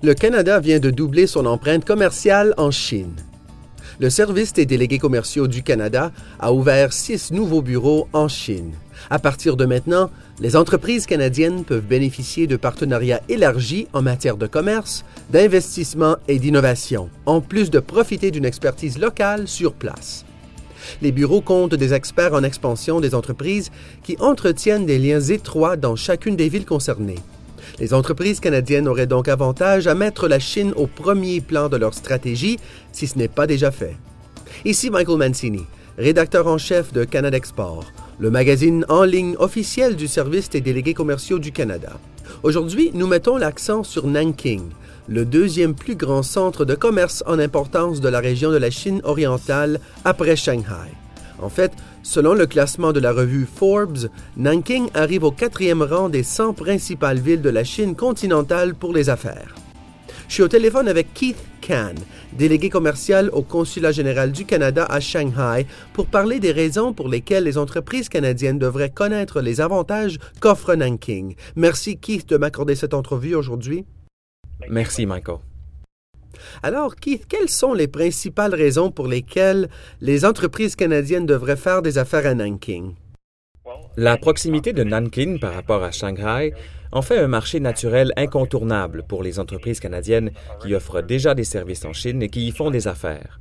Le Canada vient de doubler son empreinte commerciale en Chine. Le Service des délégués commerciaux du Canada a ouvert six nouveaux bureaux en Chine. À partir de maintenant, les entreprises canadiennes peuvent bénéficier de partenariats élargis en matière de commerce, d'investissement et d'innovation, en plus de profiter d'une expertise locale sur place. Les bureaux comptent des experts en expansion des entreprises qui entretiennent des liens étroits dans chacune des villes concernées. Les entreprises canadiennes auraient donc avantage à mettre la Chine au premier plan de leur stratégie si ce n'est pas déjà fait. Ici Michael Mancini, rédacteur en chef de Canada Export, le magazine en ligne officiel du service des délégués commerciaux du Canada. Aujourd'hui, nous mettons l'accent sur Nanking, le deuxième plus grand centre de commerce en importance de la région de la Chine orientale après Shanghai. En fait, selon le classement de la revue Forbes, Nanking arrive au quatrième rang des 100 principales villes de la Chine continentale pour les affaires. Je suis au téléphone avec Keith Kan, délégué commercial au Consulat général du Canada à Shanghai, pour parler des raisons pour lesquelles les entreprises canadiennes devraient connaître les avantages qu'offre Nanking. Merci Keith de m'accorder cette entrevue aujourd'hui. Merci Michael. Alors, Keith, quelles sont les principales raisons pour lesquelles les entreprises canadiennes devraient faire des affaires à Nanking? La proximité de Nanking par rapport à Shanghai en fait un marché naturel incontournable pour les entreprises canadiennes qui offrent déjà des services en Chine et qui y font des affaires.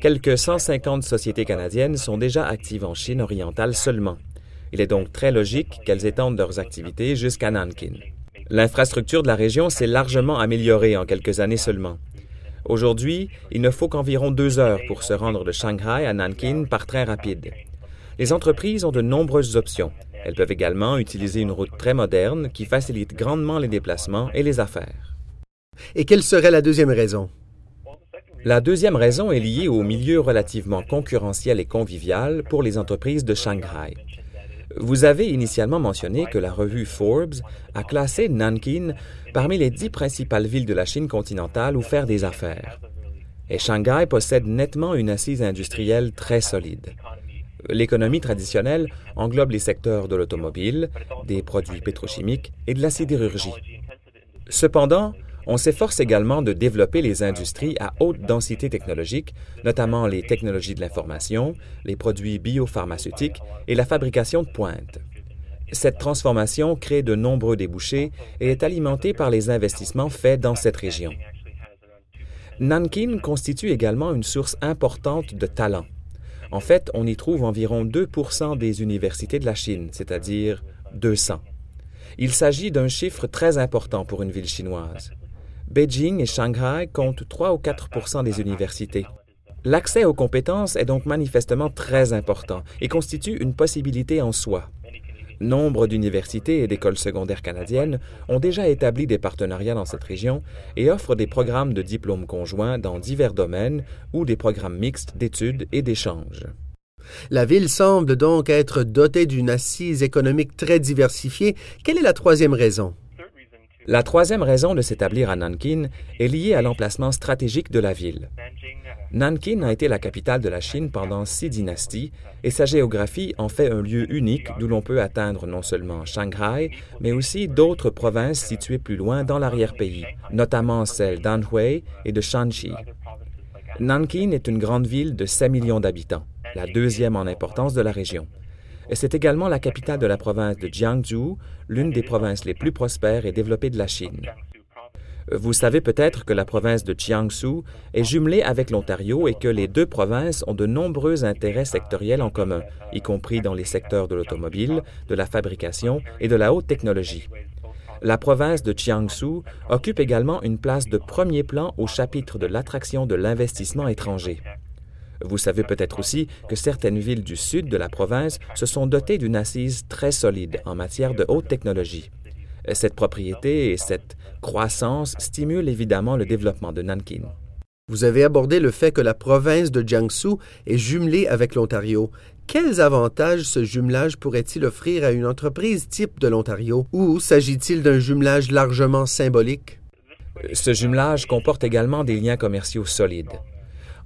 Quelques 150 sociétés canadiennes sont déjà actives en Chine orientale seulement. Il est donc très logique qu'elles étendent leurs activités jusqu'à Nanking. L'infrastructure de la région s'est largement améliorée en quelques années seulement. Aujourd'hui, il ne faut qu'environ deux heures pour se rendre de Shanghai à Nanking par train rapide. Les entreprises ont de nombreuses options. Elles peuvent également utiliser une route très moderne qui facilite grandement les déplacements et les affaires. Et quelle serait la deuxième raison? La deuxième raison est liée au milieu relativement concurrentiel et convivial pour les entreprises de Shanghai. Vous avez initialement mentionné que la revue Forbes a classé Nanking parmi les dix principales villes de la Chine continentale où faire des affaires. Et Shanghai possède nettement une assise industrielle très solide. L'économie traditionnelle englobe les secteurs de l'automobile, des produits pétrochimiques et de la sidérurgie. Cependant, on s'efforce également de développer les industries à haute densité technologique, notamment les technologies de l'information, les produits biopharmaceutiques et la fabrication de pointe. Cette transformation crée de nombreux débouchés et est alimentée par les investissements faits dans cette région. Nankin constitue également une source importante de talents. En fait, on y trouve environ 2% des universités de la Chine, c'est-à-dire 200. Il s'agit d'un chiffre très important pour une ville chinoise. Beijing et Shanghai comptent 3 ou 4 des universités. L'accès aux compétences est donc manifestement très important et constitue une possibilité en soi. Nombre d'universités et d'écoles secondaires canadiennes ont déjà établi des partenariats dans cette région et offrent des programmes de diplômes conjoints dans divers domaines ou des programmes mixtes d'études et d'échanges. La ville semble donc être dotée d'une assise économique très diversifiée. Quelle est la troisième raison? La troisième raison de s'établir à Nankin est liée à l'emplacement stratégique de la ville. Nankin a été la capitale de la Chine pendant six dynasties et sa géographie en fait un lieu unique d'où l'on peut atteindre non seulement Shanghai, mais aussi d'autres provinces situées plus loin dans l'arrière-pays, notamment celles d'Anhui et de Shanxi. Nankin est une grande ville de 7 millions d'habitants, la deuxième en importance de la région. C'est également la capitale de la province de Jiangsu, l'une des provinces les plus prospères et développées de la Chine. Vous savez peut-être que la province de Jiangsu est jumelée avec l'Ontario et que les deux provinces ont de nombreux intérêts sectoriels en commun, y compris dans les secteurs de l'automobile, de la fabrication et de la haute technologie. La province de Jiangsu occupe également une place de premier plan au chapitre de l'attraction de l'investissement étranger. Vous savez peut-être aussi que certaines villes du sud de la province se sont dotées d'une assise très solide en matière de haute technologie. Cette propriété et cette croissance stimulent évidemment le développement de Nankin. Vous avez abordé le fait que la province de Jiangsu est jumelée avec l'Ontario. Quels avantages ce jumelage pourrait-il offrir à une entreprise type de l'Ontario? Ou s'agit-il d'un jumelage largement symbolique? Ce jumelage comporte également des liens commerciaux solides.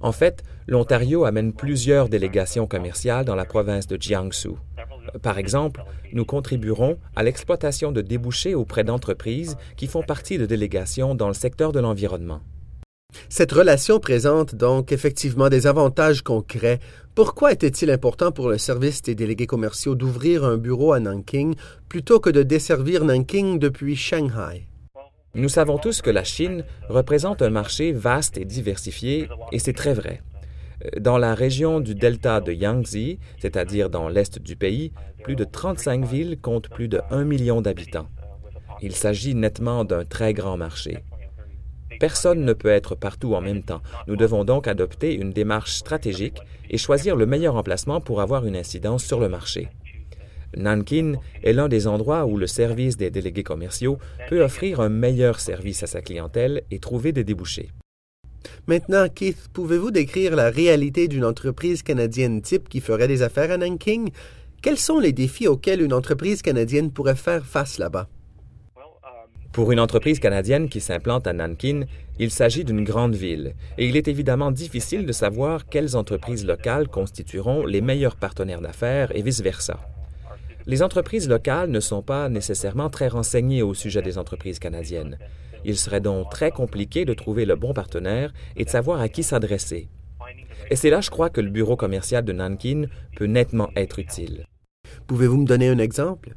En fait, l'Ontario amène plusieurs délégations commerciales dans la province de Jiangsu. Par exemple, nous contribuerons à l'exploitation de débouchés auprès d'entreprises qui font partie de délégations dans le secteur de l'environnement. Cette relation présente donc effectivement des avantages concrets. Pourquoi était-il important pour le service des délégués commerciaux d'ouvrir un bureau à Nanking plutôt que de desservir Nanking depuis Shanghai? Nous savons tous que la Chine représente un marché vaste et diversifié, et c'est très vrai. Dans la région du delta de Yangtze, c'est-à-dire dans l'est du pays, plus de 35 villes comptent plus de 1 million d'habitants. Il s'agit nettement d'un très grand marché. Personne ne peut être partout en même temps. Nous devons donc adopter une démarche stratégique et choisir le meilleur emplacement pour avoir une incidence sur le marché. Nankin est l'un des endroits où le service des délégués commerciaux peut offrir un meilleur service à sa clientèle et trouver des débouchés. Maintenant, Keith, pouvez-vous décrire la réalité d'une entreprise canadienne type qui ferait des affaires à Nanking? Quels sont les défis auxquels une entreprise canadienne pourrait faire face là-bas? Pour une entreprise canadienne qui s'implante à Nankin, il s'agit d'une grande ville, et il est évidemment difficile de savoir quelles entreprises locales constitueront les meilleurs partenaires d'affaires et vice-versa. Les entreprises locales ne sont pas nécessairement très renseignées au sujet des entreprises canadiennes. Il serait donc très compliqué de trouver le bon partenaire et de savoir à qui s'adresser. Et c'est là, je crois, que le bureau commercial de Nankin peut nettement être utile. Pouvez-vous me donner un exemple?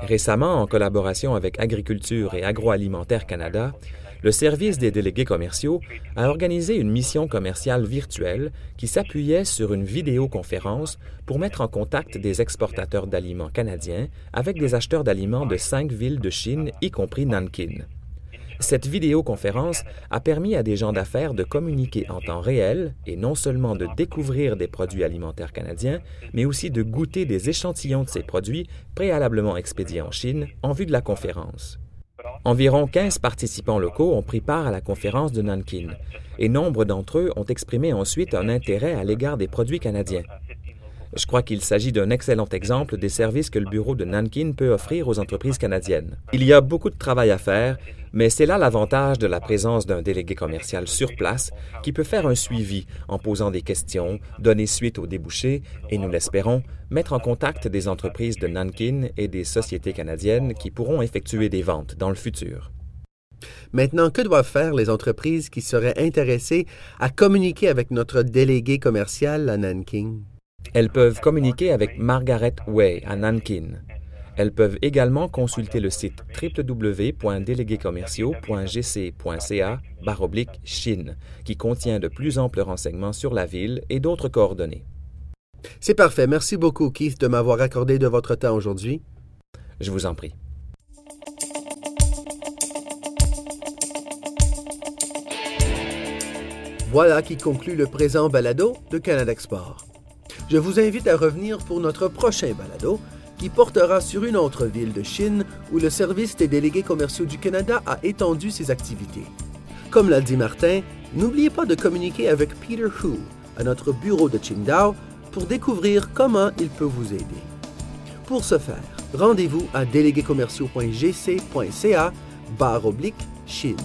Récemment, en collaboration avec Agriculture et Agroalimentaire Canada, le service des délégués commerciaux a organisé une mission commerciale virtuelle qui s'appuyait sur une vidéoconférence pour mettre en contact des exportateurs d'aliments canadiens avec des acheteurs d'aliments de cinq villes de Chine, y compris Nankin. Cette vidéoconférence a permis à des gens d'affaires de communiquer en temps réel et non seulement de découvrir des produits alimentaires canadiens, mais aussi de goûter des échantillons de ces produits préalablement expédiés en Chine en vue de la conférence. Environ 15 participants locaux ont pris part à la conférence de Nankin, et nombre d'entre eux ont exprimé ensuite un intérêt à l'égard des produits canadiens. Je crois qu'il s'agit d'un excellent exemple des services que le bureau de Nankin peut offrir aux entreprises canadiennes. Il y a beaucoup de travail à faire, mais c'est là l'avantage de la présence d'un délégué commercial sur place qui peut faire un suivi en posant des questions, donner suite aux débouchés et, nous l'espérons, mettre en contact des entreprises de Nankin et des sociétés canadiennes qui pourront effectuer des ventes dans le futur. Maintenant, que doivent faire les entreprises qui seraient intéressées à communiquer avec notre délégué commercial à Nanking? Elles peuvent communiquer avec Margaret Way à Nankin. Elles peuvent également consulter le site www.déléguéscommerciaux.gc.ca Chine, qui contient de plus amples renseignements sur la ville et d'autres coordonnées. C'est parfait. Merci beaucoup, Keith, de m'avoir accordé de votre temps aujourd'hui. Je vous en prie. Voilà qui conclut le présent balado de Canada Export. Je vous invite à revenir pour notre prochain balado qui portera sur une autre ville de Chine où le service des délégués commerciaux du Canada a étendu ses activités. Comme l'a dit Martin, n'oubliez pas de communiquer avec Peter Hu à notre bureau de Qingdao pour découvrir comment il peut vous aider. Pour ce faire, rendez-vous à déléguéscommerciaux.gc.ca barre oblique Chine.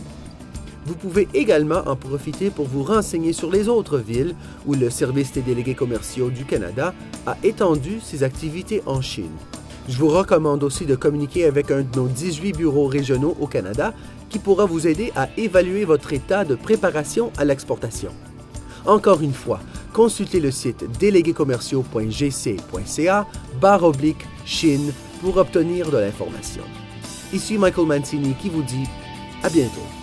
Vous pouvez également en profiter pour vous renseigner sur les autres villes où le Service des délégués commerciaux du Canada a étendu ses activités en Chine. Je vous recommande aussi de communiquer avec un de nos 18 bureaux régionaux au Canada qui pourra vous aider à évaluer votre état de préparation à l'exportation. Encore une fois, consultez le site déléguéscommerciaux.gc.ca barre oblique Chine pour obtenir de l'information. Ici Michael Mancini qui vous dit à bientôt.